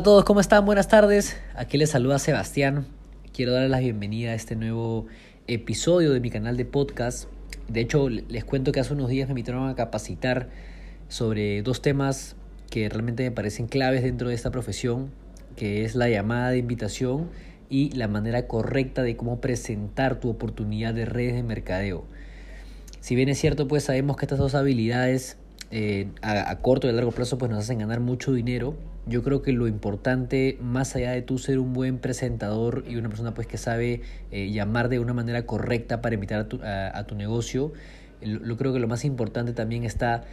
Hola a todos, ¿cómo están? Buenas tardes. Aquí les saluda Sebastián. Quiero darles la bienvenida a este nuevo episodio de mi canal de podcast. De hecho, les cuento que hace unos días me invitaron a capacitar sobre dos temas que realmente me parecen claves dentro de esta profesión, que es la llamada de invitación y la manera correcta de cómo presentar tu oportunidad de redes de mercadeo. Si bien es cierto, pues sabemos que estas dos habilidades eh, a, corto y a largo plazo pues nos hacen ganar mucho dinero. Yo creo que lo importante, más allá de tú ser un buen presentador y una persona pues que sabe eh, llamar de una manera correcta para invitar a tu, a, tu negocio, lo, creo que lo más importante también está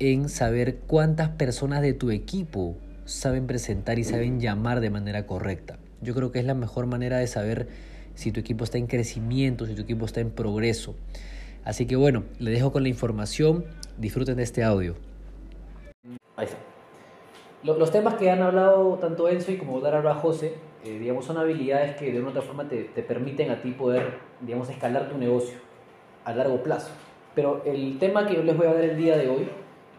en saber cuántas personas de tu equipo saben presentar y saben llamar de manera correcta. Yo creo que es la mejor manera de saber si tu equipo está en crecimiento, si tu equipo está en progreso. Así que bueno, le dejo con la información. Disfruten de este audio. Ahí está. Los temas que han hablado tanto Enzo y como Dara José, eh, digamos, son habilidades que de una u otra forma te, te, permiten a ti poder, digamos, escalar tu negocio a largo plazo. Pero el tema que yo les voy a dar el día de hoy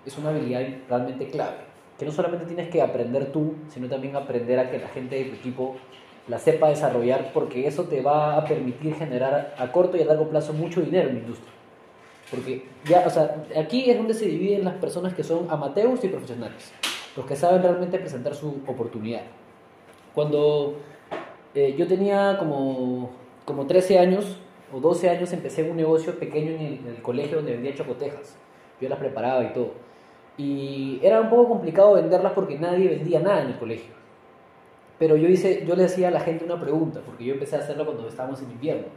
es una habilidad realmente clave, que no solamente tienes que aprender tú, sino también aprender a que la gente de tu equipo la sepa desarrollar, porque eso te va a permitir generar a corto y a largo plazo mucho dinero en la industria. Porque ya, o sea, aquí es donde se dividen las personas que son amateurs y profesionales, los que saben realmente presentar su oportunidad. Cuando eh, yo tenía como, como 13 años o 12 años, empecé un negocio pequeño en el, en el colegio donde vendía chocotejas. Yo las preparaba y todo. Y era un poco complicado venderlas porque nadie vendía nada en el colegio. Pero yo, hice, yo le decía a la gente una pregunta, porque yo empecé a hacerlo cuando estábamos en invierno.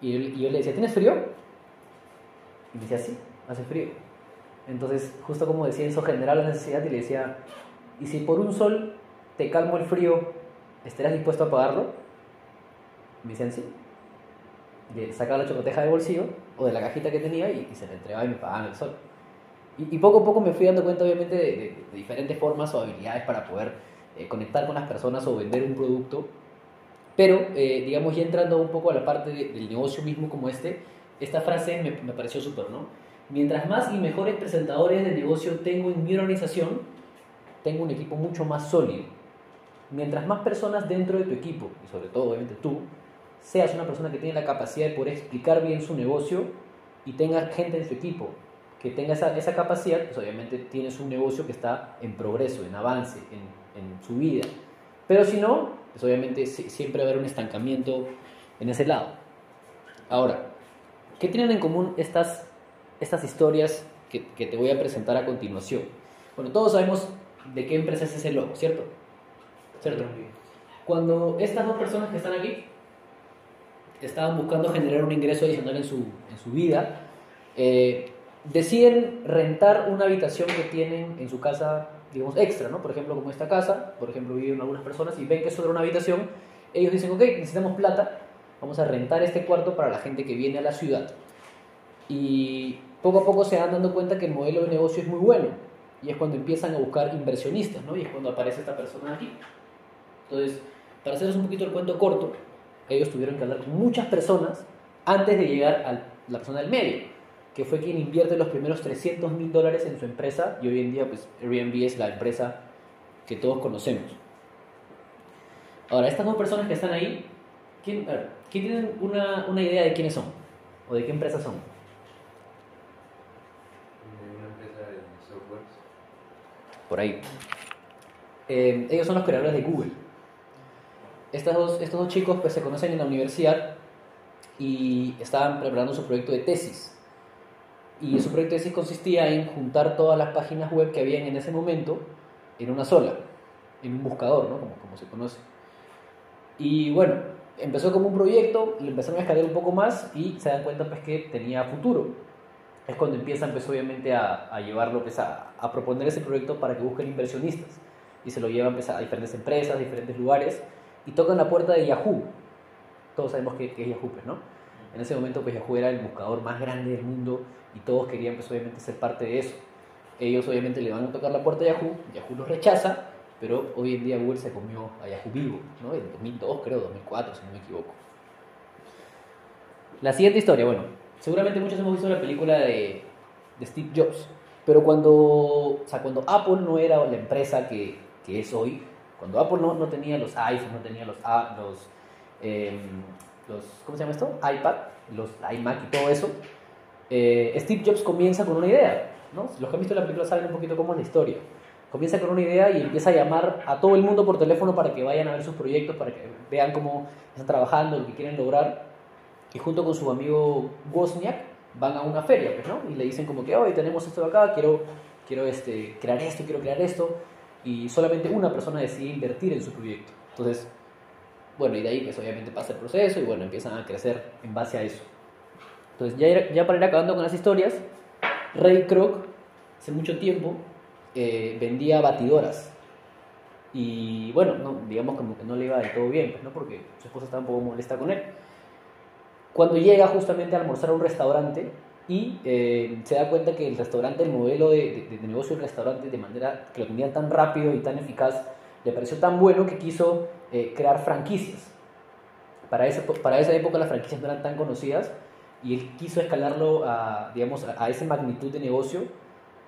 Y yo, y yo le decía, ¿tienes frío? Y me decía, sí, hace frío. Entonces, justo como decía eso, generaba la necesidad y le decía, ¿y si por un sol te calmo el frío, estarías dispuesto a pagarlo? Y me decían, sí. Y sacaba la chocoteja de bolsillo o de la cajita que tenía y, se la entregaba y me pagaban el sol. Y, poco a poco me fui dando cuenta, obviamente, de, diferentes formas o habilidades para poder eh, conectar con las personas o vender un producto. Pero, eh, digamos, ya entrando un poco a la parte del negocio mismo como este, esta frase me, me pareció súper, ¿no? Mientras más y mejores presentadores de negocio tengo en mi organización, tengo un equipo mucho más sólido. Mientras más personas dentro de tu equipo, y sobre todo obviamente tú, seas una persona que tiene la capacidad de poder explicar bien su negocio y tenga gente en su equipo que tenga esa, esa capacidad, pues obviamente tienes un negocio que está en progreso, en avance, en, en su vida. Pero si no, pues obviamente siempre va a haber un estancamiento en ese lado. Ahora, ¿Qué tienen en común estas, estas historias que, que, te voy a presentar a continuación? Bueno, todos sabemos de qué empresa es ese logo, ¿cierto? ¿Cierto? Cuando estas dos personas que están aquí estaban buscando generar un ingreso adicional en su, en su vida, eh, deciden rentar una habitación que tienen en su casa, digamos, extra, ¿no? Por ejemplo, como esta casa, por ejemplo, viven algunas personas y ven que solo una habitación, ellos dicen, ok, necesitamos plata, vamos a rentar este cuarto para la gente que viene a la ciudad. Y poco a poco se van dando cuenta que el modelo de negocio es muy bueno. Y es cuando empiezan a buscar inversionistas, ¿no? Y es cuando aparece esta persona aquí. Entonces, para hacerles un poquito el cuento corto, ellos tuvieron que hablar con muchas personas antes de llegar a la persona del medio, que fue quien invierte los primeros 300 mil dólares en su empresa y hoy en día pues Airbnb es la empresa que todos conocemos. Ahora, estas dos personas que están ahí, ¿quién, ¿Quién tienen una, una, idea de quiénes son? ¿O de qué empresa son? Una empresa de software. Por ahí. Eh, ellos son los creadores de Google. Estos dos, estos dos chicos pues, se conocen en la universidad y estaban preparando su proyecto de tesis. Y su proyecto de tesis consistía en juntar todas las páginas web que habían en ese momento en una sola, en un buscador, ¿no? como, como se conoce. Y bueno, empezó como un proyecto, le empezaron a escalar un poco más y se dan cuenta pues que tenía futuro. Es cuando empiezan pues obviamente a, llevarlo pues a, proponer ese proyecto para que busquen inversionistas y se lo llevan pues, a diferentes empresas, diferentes lugares y tocan la puerta de Yahoo. Todos sabemos que, que es Yahoo, pues, ¿no? En ese momento pues Yahoo era el buscador más grande del mundo y todos querían pues obviamente ser parte de eso. Ellos obviamente le van a tocar la puerta a Yahoo, Yahoo los rechaza pero hoy en día Google se comió a Yahoo Vivo, ¿no? En 2002 creo, 2004 si no me equivoco. La siguiente historia, bueno, seguramente muchos hemos visto la película de, Steve Jobs, pero cuando, o sea, cuando Apple no era la empresa que, es hoy, Cuando Apple no, no tenía los iPhones, no tenía los, los, los, ¿cómo se llama esto? iPad, los iMac y todo eso, eh, Steve Jobs comienza con una idea, ¿no? Los que han visto la película saben un poquito cómo es la historia. Comienza con una idea y empieza a llamar a todo el mundo por teléfono para que vayan a ver sus proyectos, para que vean cómo están trabajando, lo que quieren lograr. Y junto con su amigo Wozniak van a una feria, pues, ¿no? Y le dicen como que, hoy tenemos esto de acá, quiero, quiero este, crear esto, quiero crear esto. Y solamente una persona decide invertir en su proyecto. Entonces, bueno, y de ahí pues obviamente pasa el proceso y bueno, empiezan a crecer en base a eso. Entonces, ya, ya para ir acabando con las historias, Ray Kroc, hace mucho tiempo, eh, vendía batidoras. Y bueno, no, digamos como que no le iba del todo bien, pues, ¿no? porque su esposa estaba un poco molesta con él. Cuando llega justamente a almorzar a un restaurante y eh, se da cuenta que el restaurante, el modelo de, de- de negocio del restaurante, de manera que lo tenían tan rápido y tan eficaz, le pareció tan bueno que quiso eh, crear franquicias. Para, ese, para esa época las franquicias no eran tan conocidas y él quiso escalarlo a, digamos, a, a esa magnitud de negocio,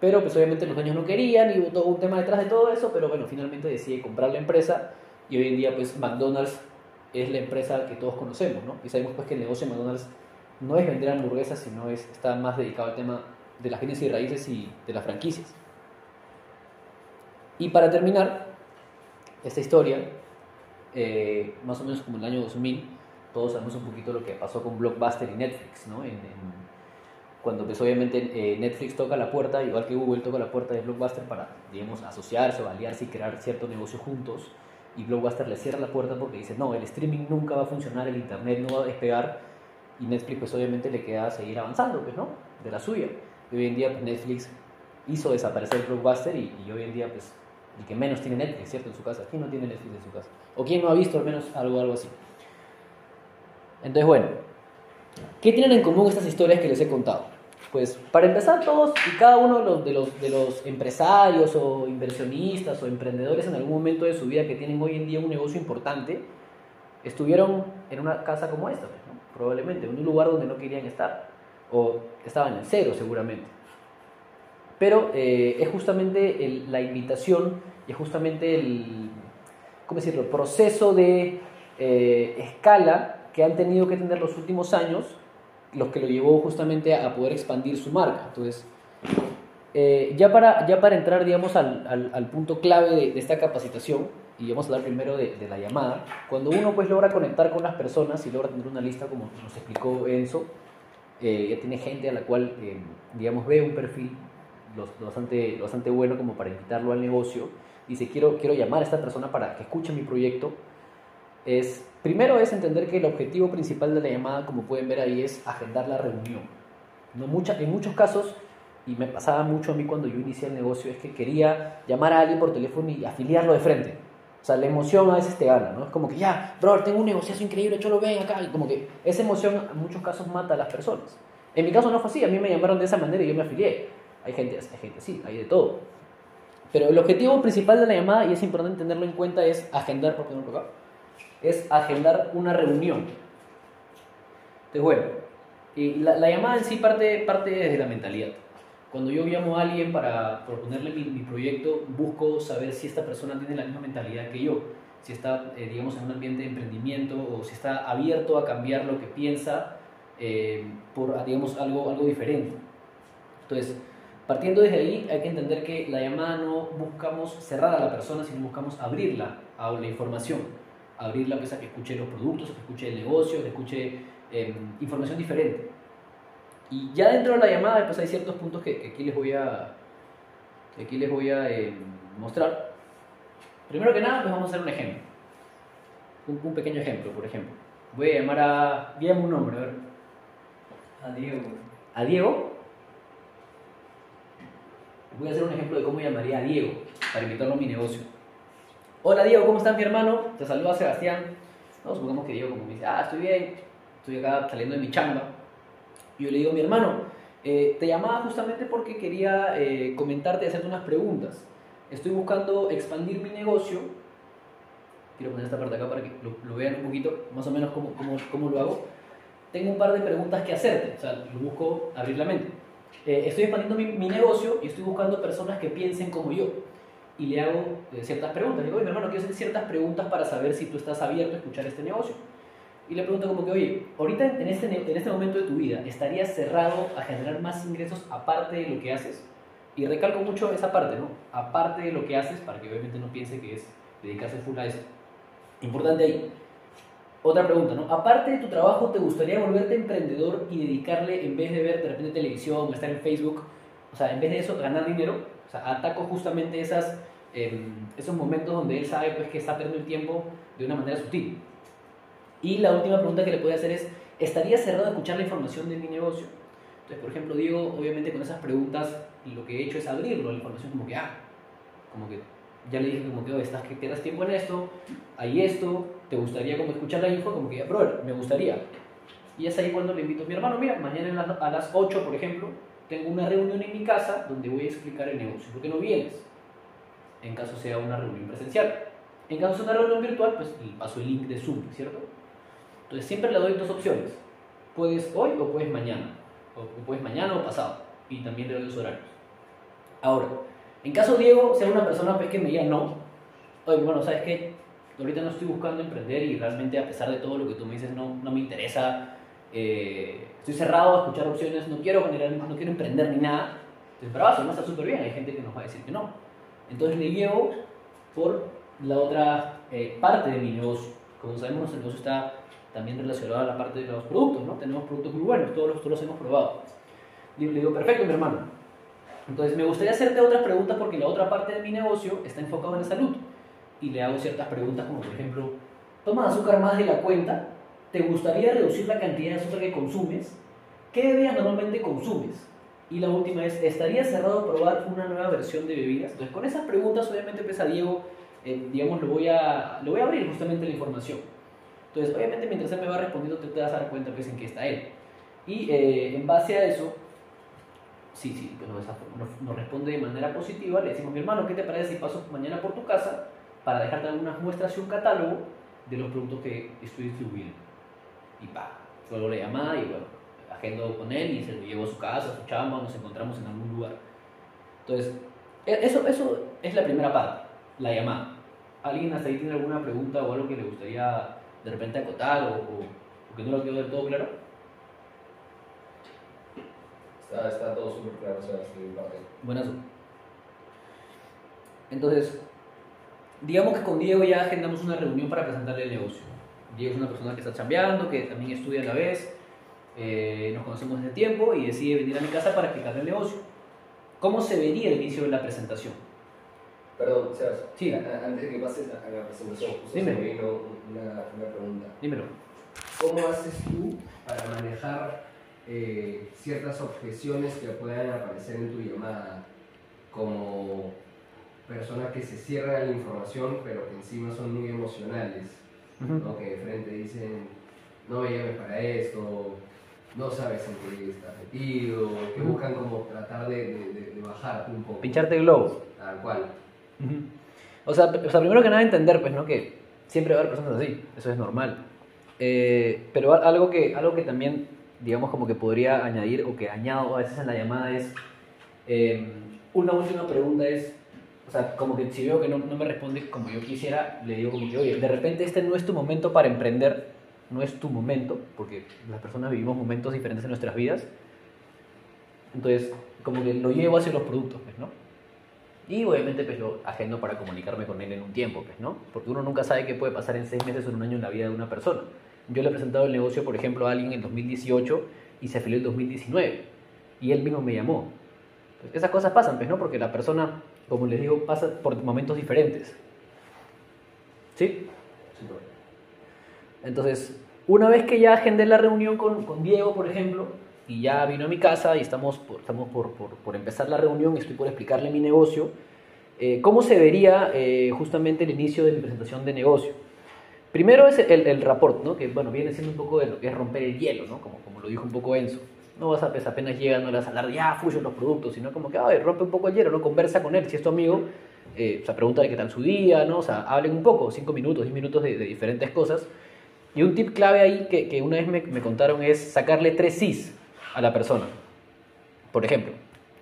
pero pues obviamente los dueños no querían y hubo todo un tema detrás de todo eso, pero bueno, finalmente decide comprar la empresa y hoy en día pues McDonald's es la empresa que todos conocemos, ¿no? Y sabemos pues que el negocio de McDonald's no es vender hamburguesas, sino es, está más dedicado al tema de las bienes y raíces y de las franquicias. Y para terminar esta historia, eh, más o menos como en el año 2000, todos sabemos un poquito lo que pasó con Blockbuster y Netflix, ¿no? Cuando pues obviamente eh, Netflix toca la puerta, igual que Google toca la puerta de Blockbuster para, digamos, asociarse y crear cierto negocio juntos, y Blockbuster le cierra la puerta porque dice, no, el streaming nunca va a funcionar, el internet no va a despegar, y Netflix pues obviamente le queda seguir avanzando, pues, ¿no? De la suya. Y hoy en día pues, Netflix hizo desaparecer Blockbuster y, y hoy en día pues el que menos tiene Netflix, ¿cierto? En su casa. ¿Quién no tiene Netflix en su casa? ¿O quién no ha visto al menos algo, algo así? Entonces, bueno, ¿qué tienen en común estas historias que les he contado? Pues para empezar, todos y cada uno de los, de los, empresarios o inversionistas o emprendedores en algún momento de su vida que tienen hoy en día un negocio importante, estuvieron en una casa como esta, pues, probablemente, en un lugar donde no querían estar, o estaban en cero seguramente. Pero eh, es justamente la invitación y es justamente el, ¿cómo decirlo?, proceso de eh, escala que han tenido que tener los últimos años, los que lo llevó justamente a poder expandir su marca. Entonces, eh, ya, para, ya para entrar, digamos, al, al- punto clave de, esta capacitación, y vamos a hablar primero de, de la llamada, cuando uno pues logra conectar con las personas y logra tener una lista, como nos explicó Enzo, eh, ya tiene gente a la cual, eh, digamos, ve un perfil lo, lo bastante, lo bastante bueno como para invitarlo al negocio, dice, quiero, quiero llamar a esta persona para que escuche mi proyecto, es, primero es entender que el objetivo principal de la llamada, como pueden ver ahí, es agendar la reunión. No mucha, en muchos casos, y me pasaba mucho a mí cuando yo inicié el negocio, es que quería llamar a alguien por teléfono y afiliarlo de frente. O sea, la emoción a veces te gana, ¿no? Es como que, ya, bro, tengo un negociazo increíble, yo lo ven acá. Como que esa emoción en muchos casos mata a las personas. En mi caso no fue así, a mí me llamaron de esa manera y yo me afilié. Hay gente, hay gente así, hay de todo. Pero el objetivo principal de la llamada, y es importante tenerlo en cuenta, es agendar, ¿por por acá? Es agendar una reunión. Entonces, bueno, la, la llamada en sí parte, parte desde la mentalidad. Cuando yo llamo a alguien para proponerle mi, mi proyecto, busco saber si esta persona tiene la misma mentalidad que yo, si está, eh, digamos, en un ambiente de emprendimiento o si está abierto a cambiar lo que piensa eh, por, digamos, algo, algo diferente. Entonces, partiendo desde ahí, hay que entender que la llamada no buscamos cerrar a la persona, sino buscamos abrirla a la información, abrirla pues, a que escuche los productos, que escuche el negocio, que escuche eh, información diferente. Y ya dentro de la llamada, pues hay ciertos puntos que, que aquí les voy a, que aquí les voy a eh, mostrar. Primero que nada, pues vamos a hacer un ejemplo. Un, un pequeño ejemplo, por ejemplo. Voy a llamar a... Dígame un nombre, a ver. A Diego. ¿A Diego? Voy a hacer un ejemplo de cómo llamaría a Diego para invitarlo a mi negocio. Hola Diego, ¿cómo estás mi hermano? Te saluda Sebastián. No, supongamos que Diego como me dice, ah, estoy bien, estoy acá saliendo de mi chamba. Y yo le digo, mi hermano, eh, te llamaba justamente porque quería eh, comentarte y hacerte unas preguntas. Estoy buscando expandir mi negocio. Quiero poner esta parte acá para que lo, lo vean un poquito, más o menos cómo, cómo, cómo lo hago. Tengo un par de preguntas que hacerte, o sea, lo busco abrir la mente. Eh, estoy expandiendo mi, mi negocio y estoy buscando personas que piensen como yo. Y le hago eh, ciertas preguntas. Le digo, oye, mi hermano, quiero hacer ciertas preguntas para saber si tú estás abierto a escuchar este negocio. Y le pregunto como que, oye, ahorita en este, en este momento de tu vida, ¿estarías cerrado a generar más ingresos aparte de lo que haces? Y recalco mucho esa parte, ¿no? Aparte de lo que haces, para que obviamente no piense que es dedicarse full a eso. Importante ahí. Otra pregunta, ¿no? Aparte de tu trabajo, ¿te gustaría volverte emprendedor y dedicarle, en vez de ver de repente televisión o estar en Facebook, o sea, en vez de eso, ganar dinero? Sea, ataco justamente esas, em, esos momentos donde él sabe pues, que está perdiendo el tiempo de una manera sutil. Y la última pregunta que le puedo hacer es, ¿estaría cerrado a escuchar la información de mi negocio? Entonces, por ejemplo, Diego, obviamente con esas preguntas, lo que he hecho es abrirlo, la información como que, ah, como que ya le dije como que, estás que quedas tiempo en esto, hay esto, ¿te gustaría como escuchar la info? Como que, ya, brother, me gustaría. Y es ahí cuando le invito a mi hermano, mira, mañana a las 8, por ejemplo, tengo una reunión en mi casa donde voy a explicar el negocio. ¿Por qué no vienes? En caso sea una reunión presencial. En caso sea una reunión virtual, pues paso el link de Zoom, ¿cierto? Entonces siempre le doy dos opciones. Puedes hoy o puedes mañana. O puedes mañana o pasado. Y también le doy dos horarios. Ahora, en caso Diego sea una persona pues, que me diga no, oye, bueno, ¿sabes qué? Ahorita no estoy buscando emprender y realmente a pesar de todo lo que tú me dices no, no me interesa, eh, estoy cerrado a escuchar opciones, no quiero generar, no quiero emprender ni nada. Entonces, bravo, no está súper bien, hay gente que nos va a decir que no. Entonces le llevo por la otra eh, parte de mi negocio. Como sabemos, el negocio está también relacionado a la parte de los productos, ¿no? Tenemos productos muy buenos, todos los, todos los hemos probado. Le digo, perfecto, mi hermano. Entonces, me gustaría hacerte otras preguntas porque la otra parte de mi negocio está enfocado en la salud. Y le hago ciertas preguntas como, por ejemplo, ¿tomas azúcar más de la cuenta? ¿Te gustaría reducir la cantidad de azúcar que consumes? ¿Qué bebidas normalmente consumes? Y la última es, ¿estaría cerrado a probar una nueva versión de bebidas? Entonces, con esas preguntas, obviamente, pues a Diego, eh, digamos, lo voy, a, lo voy a abrir justamente la información. Entonces, obviamente, mientras él me va respondiendo, te, te vas a dar cuenta pues, en qué está él. Y eh, en base a eso, sí, sí, pues nos, responde de manera positiva, le decimos, mi hermano, ¿qué te parece si paso mañana por tu casa para dejarte algunas muestras y un catálogo de los productos que estoy distribuyendo? Y pa, luego la llamada y bueno, agendo con él y se lo llevo a su casa, a su chamba, nos encontramos en algún lugar. Entonces, e, eso, eso es la primera parte, la llamada. ¿Alguien hasta ahí tiene alguna pregunta o algo que le gustaría de repente acotar o, o que no lo quedó del todo claro? Está, todo súper claro, o sea, Buenazo. Entonces, digamos que con Diego ya agendamos una reunión para presentarle el negocio. Diego es una persona que está chambeando, que también estudia a la vez, eh, nos conocemos desde tiempo y decide venir a mi casa para explicarle el negocio. ¿Cómo se vería el inicio de la presentación? Perdón, Sebas. Sí. Antes de que pases a la presentación, justo Dime. me vino una, una pregunta. Dímelo. ¿Cómo haces tú para manejar eh, ciertas objeciones que puedan aparecer en tu llamada, como personas que se cierran a la información pero que encima son muy emocionales, que de frente dicen, no me llames para esto, no sabes en qué estás metido, que buscan como tratar de, de, bajarte un poco. Pincharte el globo. Tal cual. o, sea, o sea, primero que nada entender, pues, ¿no? Que siempre va a haber personas así, eso es normal. Eh, pero algo que, algo que también digamos como que podría añadir o que añado a veces en la llamada es, eh, una última pregunta es, o sea, como que si veo que no, no, me responde como yo quisiera, le digo como que, oye, de repente este no es tu momento para emprender, no es tu momento, porque las personas vivimos momentos diferentes en nuestras vidas, entonces como que lo llevo hacia los productos, pues, ¿no? Y obviamente pues lo agendo para comunicarme con él en un tiempo, pues, ¿no? Porque uno nunca sabe qué puede pasar en seis meses o en un año en la vida de una persona. Yo le he presentado el negocio, por ejemplo, a alguien en 2018 y se afilió en 2019. Y él mismo me llamó. Pues esas cosas pasan, pues, ¿no? Porque la persona, como les digo, pasa por momentos diferentes. ¿Sí? Entonces, una vez que ya agendé la reunión con, con, Diego, por ejemplo, y ya vino a mi casa y estamos por, estamos por, por, por empezar la reunión estoy por explicarle mi negocio, eh, ¿cómo se vería eh, justamente el inicio de mi presentación de negocio? Primero es el, el rapport, ¿no? que bueno, viene siendo un poco de lo que es romper el hielo, ¿no? como, como lo dijo un poco Enzo. No vas a pues, apenas llega, no vas a hablar de, ah, los productos, sino como que, a ver, rompe un poco el hielo, ¿no? conversa con él, si es tu amigo, eh, o sea, pregúntale qué tal su día, ¿no? o sea, hablen un poco, cinco minutos, diez minutos de, de, diferentes cosas. Y un tip clave ahí que, que una vez me, me, contaron es sacarle tres sís a la persona. Por ejemplo,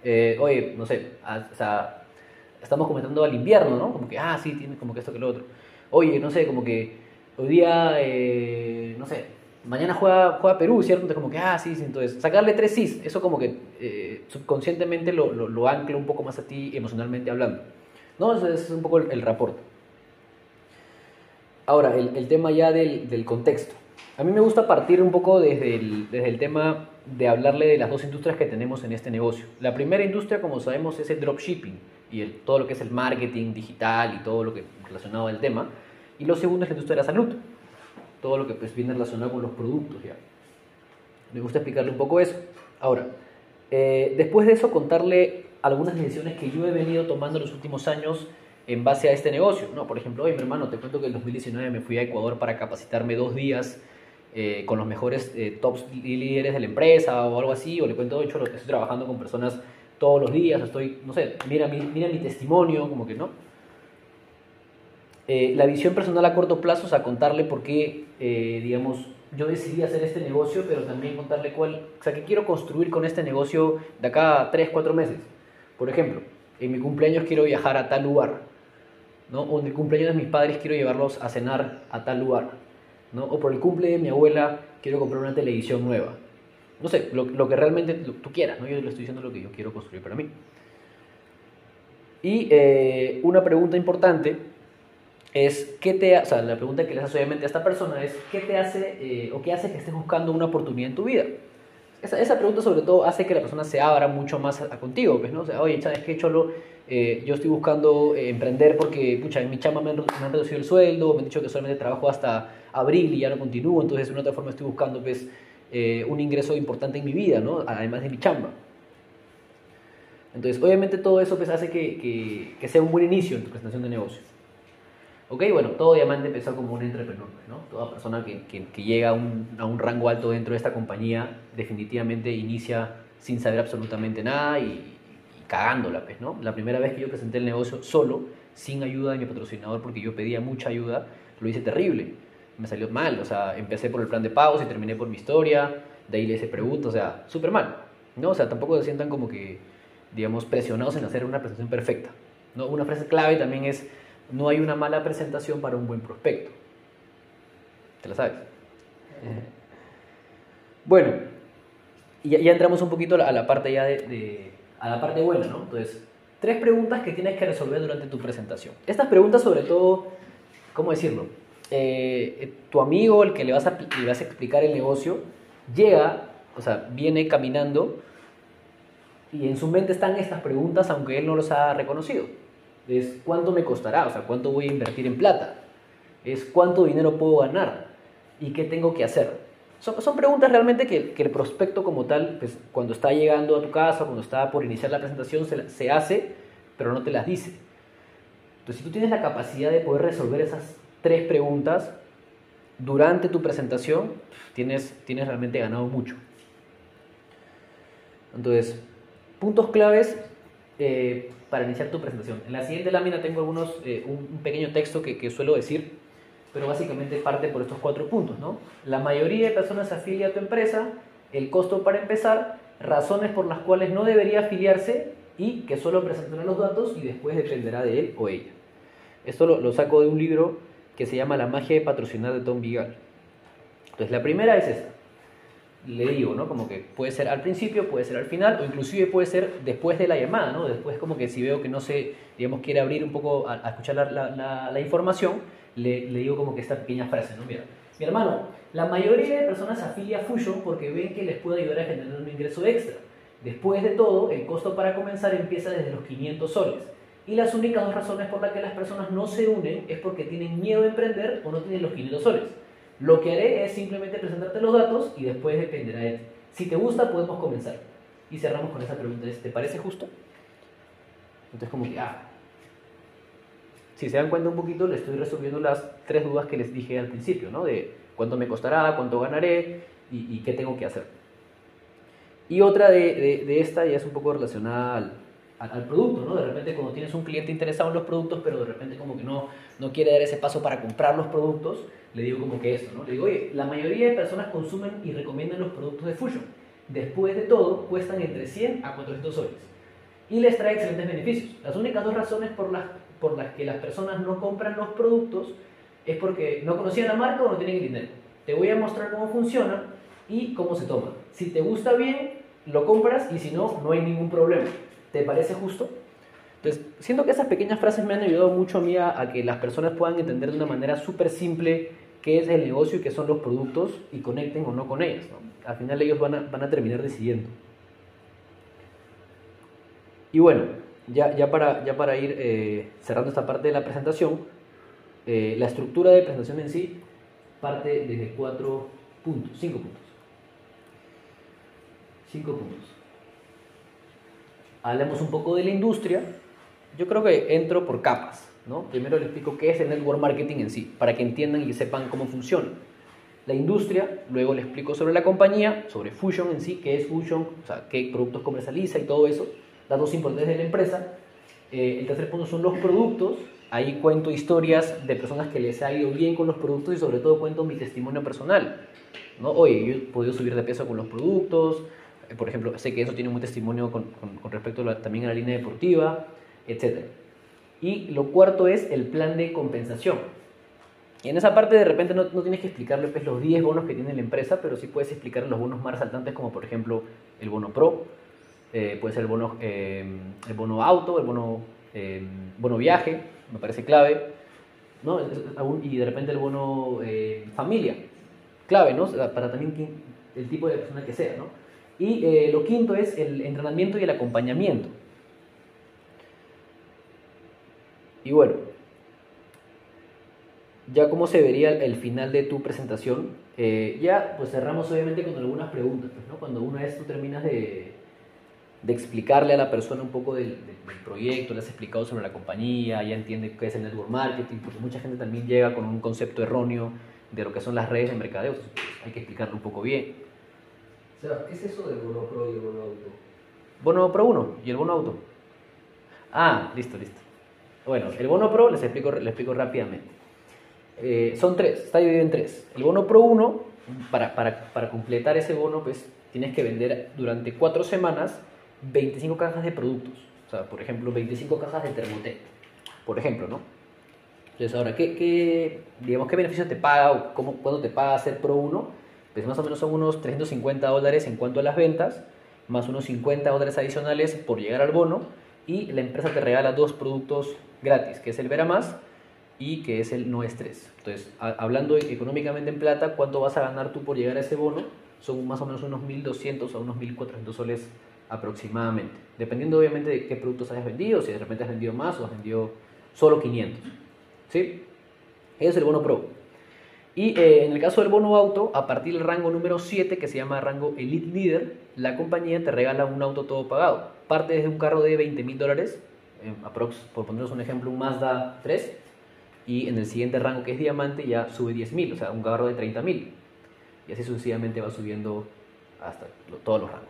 eh, oye, no sé, o sea, estamos comentando al invierno, ¿no? Como que, ah, sí, tiene como que esto que lo otro. Oye, no sé, como que hoy día, eh, no sé, mañana juega, juega Perú, ¿cierto? Entonces como que, ah, sí, sí, entonces sacarle tres sí, eso como que eh, subconscientemente lo, lo, lo, ancla un poco más a ti emocionalmente hablando. ¿No? Ese es un poco el, el rapport. Ahora, el, el tema ya del, del, contexto. A mí me gusta partir un poco desde el, desde el tema de hablarle de las dos industrias que tenemos en este negocio. La primera industria, como sabemos, es el dropshipping y el, todo lo que es el marketing digital y todo lo que relacionado al tema. Y lo segundo es la industria de la salud, todo lo que pues, viene relacionado con los productos. ¿ya? Me gusta explicarle un poco eso. Ahora, eh, después de eso, contarle algunas decisiones que yo he venido tomando en los últimos años en base a este negocio. ¿no? Por ejemplo, oye, mi hermano, te cuento que en 2019 me fui a Ecuador para capacitarme dos días eh, con los mejores eh, tops líderes de la empresa o algo así, o le cuento, hecho, estoy trabajando con personas todos los días, estoy, no sé, mira mi, mira mi testimonio, como que no. Eh, la visión personal a corto plazo, o sea, contarle por qué, eh, digamos, yo decidí hacer este negocio, pero también contarle cuál, o sea, qué quiero construir con este negocio de acá a 3, 4 meses. Por ejemplo, en mi cumpleaños quiero viajar a tal lugar, ¿no? O en el cumpleaños de mis padres quiero llevarlos a cenar a tal lugar, ¿no? O por el cumple de mi abuela quiero comprar una televisión nueva. No sé, lo, lo que realmente tú quieras, ¿no? Yo le estoy diciendo lo que yo quiero construir para mí. Y eh, una pregunta importante es, ¿qué te, o sea, la pregunta que le haces obviamente a esta persona es, ¿qué te hace eh, o qué hace que estés buscando una oportunidad en tu vida? Esa, esa, pregunta sobre todo hace que la persona se abra mucho más a, contigo, pues, ¿no? O sea, oye, ¿sabes qué, Cholo? Eh, yo estoy buscando eh, emprender porque, pucha, en mi chamba me han, reducido el sueldo, me han dicho que solamente trabajo hasta abril y ya no continúo, entonces de una otra forma estoy buscando, pues, un ingreso importante en mi vida, ¿no? Además de mi chamba. Entonces, obviamente todo eso pues, hace que, que, que sea un buen inicio en tu presentación de negocio. Ok, bueno, todo diamante empezó como un entrepreneur, ¿no? Toda persona que, que, llega a un, a un, rango alto dentro de esta compañía definitivamente inicia sin saber absolutamente nada y, y, cagándola, pues, ¿no? La primera vez que yo presenté el negocio solo, sin ayuda de mi patrocinador, porque yo pedía mucha ayuda, lo hice terrible. Me salió mal, o sea, empecé por el plan de pagos y terminé por mi historia, de ahí le hice preguntas, o sea, súper mal, ¿no? O sea, tampoco se sientan como que, digamos, presionados en hacer una presentación perfecta, ¿no? Una frase clave también es no hay una mala presentación para un buen prospecto. ¿Te la sabes? Bueno, ya, ya entramos un poquito a la parte ya de, de, a la parte buena, ¿no? Entonces, tres preguntas que tienes que resolver durante tu presentación. Estas preguntas sobre todo, ¿cómo decirlo? Eh, tu amigo, el que le vas, a, le vas a explicar el negocio, llega, o sea, viene caminando y en su mente están estas preguntas aunque él no los ha reconocido es cuánto me costará, o sea, cuánto voy a invertir en plata, es cuánto dinero puedo ganar y qué tengo que hacer. Son, son preguntas realmente que, que, el prospecto como tal, pues, cuando está llegando a tu casa, cuando está por iniciar la presentación, se, se hace, pero no te las dice. Entonces, si tú tienes la capacidad de poder resolver esas tres preguntas durante tu presentación, tienes, tienes realmente ganado mucho. Entonces, puntos claves eh, para iniciar tu presentación. En la siguiente lámina tengo algunos, eh, un, pequeño texto que, que, suelo decir, pero básicamente parte por estos cuatro puntos. ¿no? La mayoría de personas se afilia a tu empresa, el costo para empezar, razones por las cuales no debería afiliarse y que solo presentará los datos y después dependerá de él o ella. Esto lo, lo saco de un libro que se llama La magia de patrocinar de Tom Vigal. Entonces la primera es esta le digo, ¿no? Como que puede ser al principio, puede ser al final, o inclusive puede ser después de la llamada, ¿no? Después como que si veo que no se, digamos, quiere abrir un poco a, a escuchar la, información, le, le, digo como que esta pequeña frase, ¿no? Mira, mi hermano, la mayoría de personas afilia a Fusion porque ven que les puede ayudar a generar un ingreso extra. Después de todo, el costo para comenzar empieza desde los 500 soles. Y las únicas dos razones por las que las personas no se unen es porque tienen miedo de emprender o no tienen los 500 soles. Lo que haré es simplemente presentarte los datos y después dependerá de ti. Si te gusta, podemos comenzar. Y cerramos con esa pregunta, ¿te parece justo? Entonces como que, ah, si se dan cuenta un poquito, le estoy resolviendo las tres dudas que les dije al principio, ¿no? De cuánto me costará, cuánto ganaré y, qué tengo que hacer. Y otra de, de, de, esta ya es un poco relacionada al, al, al, producto, ¿no? De repente cuando tienes un cliente interesado en los productos, pero de repente como que no, no quiere dar ese paso para comprar los productos, le digo como que esto, ¿no? Le digo, oye, la mayoría de personas consumen y recomiendan los productos de Fusion. Después de todo, cuestan entre 100 a 400 soles. y les trae excelentes beneficios. Las únicas dos razones por las, por las que las personas no compran los productos es porque no conocían la marca o no tienen el dinero. Te voy a mostrar cómo funciona y cómo se toma. Si te gusta bien, lo compras y si no, no hay ningún problema. ¿Te parece justo? Entonces, siento que esas pequeñas frases me han ayudado mucho a mí a, que las personas puedan entender de una manera súper simple qué es el negocio y qué son los productos y conecten o no con ellos. Al final ellos van a, van a terminar decidiendo. Y bueno, ya, ya, para, ya para ir eh, cerrando esta parte de la presentación, eh, la estructura de presentación en sí parte desde cuatro puntos, cinco puntos. Cinco puntos. Hablemos un poco de la industria. Yo creo que entro por capas. ¿no? Primero les explico qué es el network marketing en sí, para que entiendan y sepan cómo funciona. La industria, luego les explico sobre la compañía, sobre Fusion en sí, qué es Fusion, o sea, qué productos comercializa y todo eso datos importantes de la empresa. Eh, el tercer punto son los productos. Ahí cuento historias de personas que les ha ido bien con los productos y sobre todo cuento mi testimonio personal. ¿no? Oye, yo he podido subir de peso con los productos. Eh, por ejemplo, sé que eso tiene un testimonio con, con, respecto también a la línea deportiva, etc. Y lo cuarto es el plan de compensación. Y en esa parte de repente no, no tienes que explicarle pues, los 10 bonos que tiene la empresa, pero sí puedes explicar los bonos más resaltantes como por ejemplo el bono pro, eh, puede ser el bono, eh, el bono auto, el bono, eh, bono viaje, me parece clave, ¿no? y de repente el bono familia, clave, ¿no? Para también el tipo de persona que sea, ¿no? Y lo quinto es el entrenamiento y el acompañamiento. Y bueno, ya como se vería el final de tu presentación, ya pues cerramos obviamente con algunas preguntas, pues, ¿no? Cuando una vez tú terminas de, de explicarle a la persona un poco del, proyecto, le has explicado sobre la compañía, ya entiende qué es el network marketing, porque mucha gente también llega con un concepto erróneo de lo que son las redes de mercadeo, pues, hay que explicarlo un poco bien. ¿Qué es eso del bono pro y el bono auto? Bono pro 1 y el bono auto. Ah, listo, listo. Bueno, el bono pro les explico, les explico rápidamente. Eh, son tres, está dividido en tres. El bono pro 1, para, para, para completar ese bono, pues tienes que vender durante cuatro semanas 25 cajas de productos. O sea, por ejemplo, 25 cajas de Thermotec. Por ejemplo, ¿no? Entonces, ahora, ¿qué, qué, digamos, ¿qué beneficio te paga o cómo, cuándo te paga ser Pro 1? Pues más o menos son unos 350 dólares en cuanto a las ventas, más unos 50 dólares adicionales por llegar al bono y la empresa te regala dos productos gratis, que es el Vera Más y que es el No Estrés. Entonces, hablando económicamente en plata, ¿cuánto vas a ganar tú por llegar a ese bono? Son más o menos unos 1.200 a unos 1.400 soles aproximadamente. Dependiendo obviamente de qué productos hayas vendido, si de repente has vendido más o has vendido solo 500. ¿Sí? Ese es el bono pro. Y eh, en el caso del bono auto, a partir del rango número 7, que se llama rango Elite Leader, la compañía te regala un auto todo pagado. Parte desde un carro de 20 mil dólares, eh, por poneros un ejemplo, un Mazda 3, y en el siguiente rango que es diamante ya sube 10 mil, o sea, un carro de 30 mil. Y así sucesivamente va subiendo hasta todos los rangos.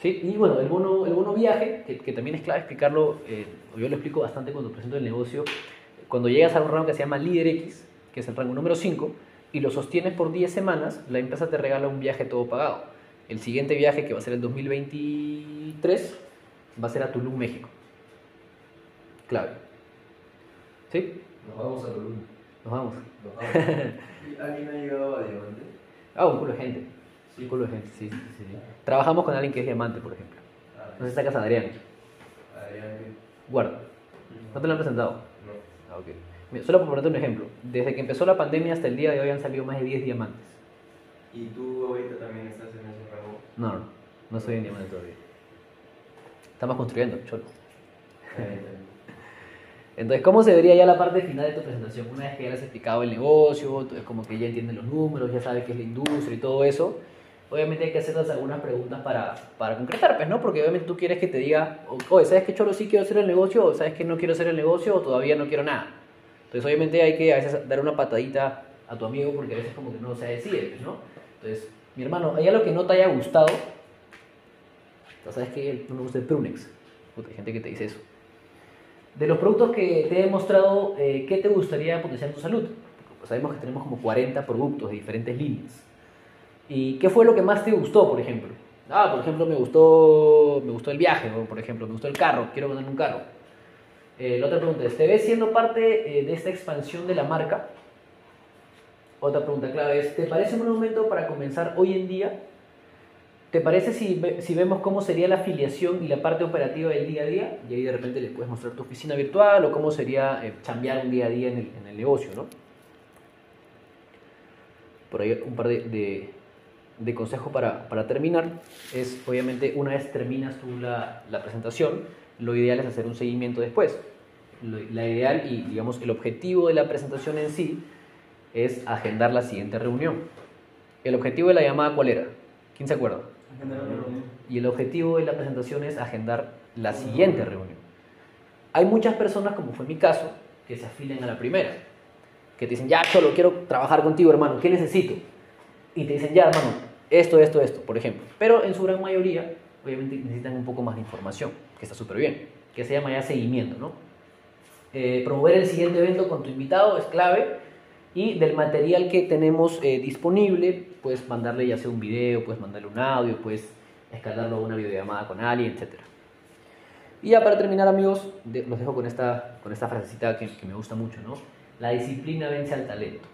¿Sí? Y bueno, el bono, el bono viaje, que, también es clave explicarlo, eh, yo lo explico bastante cuando presento el negocio, cuando llegas a un rango que se llama Líder X, que es el rango número 5, y lo sostienes por 10 semanas, la empresa te regala un viaje todo pagado. El siguiente viaje, que va a ser el 2023, va a ser a Tulum, México. Clave. ¿Sí? Nos vamos a Tulum. Nos vamos. ¿Alguien ha llegado a Diamante? Ah, un culo de gente. Sí. Un culo de gente, sí, sí, sí. Trabajamos con alguien que es diamante, por ejemplo. Sé si sacas a Adrián. Adrián. Guarda. ¿No te lo han presentado? No. Ah, ok. Solo por ponerte un ejemplo. Desde que empezó la pandemia hasta el día de hoy han salido más de 10 diamantes. ¿Y tú ahorita también estás en ese rango? No, no. No soy en diamante todavía. Estamos construyendo, cholo. Entonces, ¿cómo se vería ya la parte final de tu presentación? Una vez que ya has explicado el negocio, es como que ya entiendes los números, ya sabes qué es la industria y todo eso, obviamente hay que hacerles algunas preguntas para, para concretar, pues, ¿no? Porque obviamente tú quieres que te diga, oye, ¿sabes qué cholo sí quiero hacer el negocio? ¿O sabes que no quiero hacer el negocio? ¿O todavía no quiero nada? Entonces, obviamente hay que a veces dar una patadita a tu amigo porque a veces como que no se decide, pues, ¿no? Entonces, mi hermano, ¿hay algo que no te haya gustado? ¿Sabes que no me gusta el Prunex? hay gente que te dice eso. De los productos que te he mostrado, eh, ¿qué te gustaría potenciar en tu salud? Pues sabemos que tenemos como 40 productos de diferentes líneas. ¿Y qué fue lo que más te gustó, por ejemplo? Ah, por ejemplo, me gustó, me gustó el viaje, o por ejemplo, me gustó el carro, quiero poner un carro. Eh, la otra pregunta es, ¿te ves siendo parte eh, de esta expansión de la marca? Otra pregunta clave es, ¿te parece un buen momento para comenzar hoy en día? ¿Te parece si, si vemos cómo sería la afiliación y la parte operativa del día a día? Y ahí de repente les puedes mostrar tu oficina virtual o cómo sería eh, chambear un día a día en el, en el negocio, ¿no? Por ahí un par de, de, de consejos para, para terminar. Es, obviamente, una vez terminas tú la, la presentación, lo ideal es hacer un seguimiento después. Lo- la ideal y, digamos, el objetivo de la presentación en sí es agendar la siguiente reunión. ¿El objetivo de la llamada cuál era? ¿Quién se acuerda? Y el objetivo de la presentación es agendar la siguiente reunión. Hay muchas personas, como fue mi caso, que se afilian a la primera. Que te dicen, ya, Cholo, quiero trabajar contigo, hermano, ¿qué necesito? Y te dicen, ya, hermano, esto, esto, esto, por ejemplo. Pero en su gran mayoría, obviamente necesitan un poco más de información, que está súper bien, que se llama ya seguimiento, ¿no? Eh, promover el siguiente evento con tu invitado es clave y del material que tenemos eh, disponible, puedes mandarle ya sea un video, puedes mandarle un audio, puedes escalarlo a una videollamada con alguien, etc. Y ya para terminar, amigos, los dejo con esta, con esta frasecita que, me gusta mucho, ¿no? La disciplina vence al talento.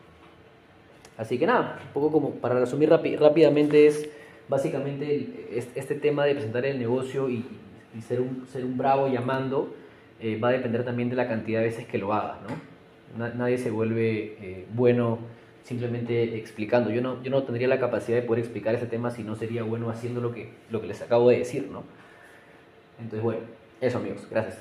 Así que nada, un poco como para resumir rápidamente es básicamente este tema de presentar el negocio y, ser, un, ser un bravo llamando eh, va a depender también de la cantidad de veces que lo hagas, ¿no? Na- nadie se vuelve eh, bueno simplemente explicando. Yo no, yo no tendría la capacidad de poder explicar ese tema si no sería bueno haciendo lo que, lo que les acabo de decir, ¿no? Entonces, bueno, eso amigos, gracias.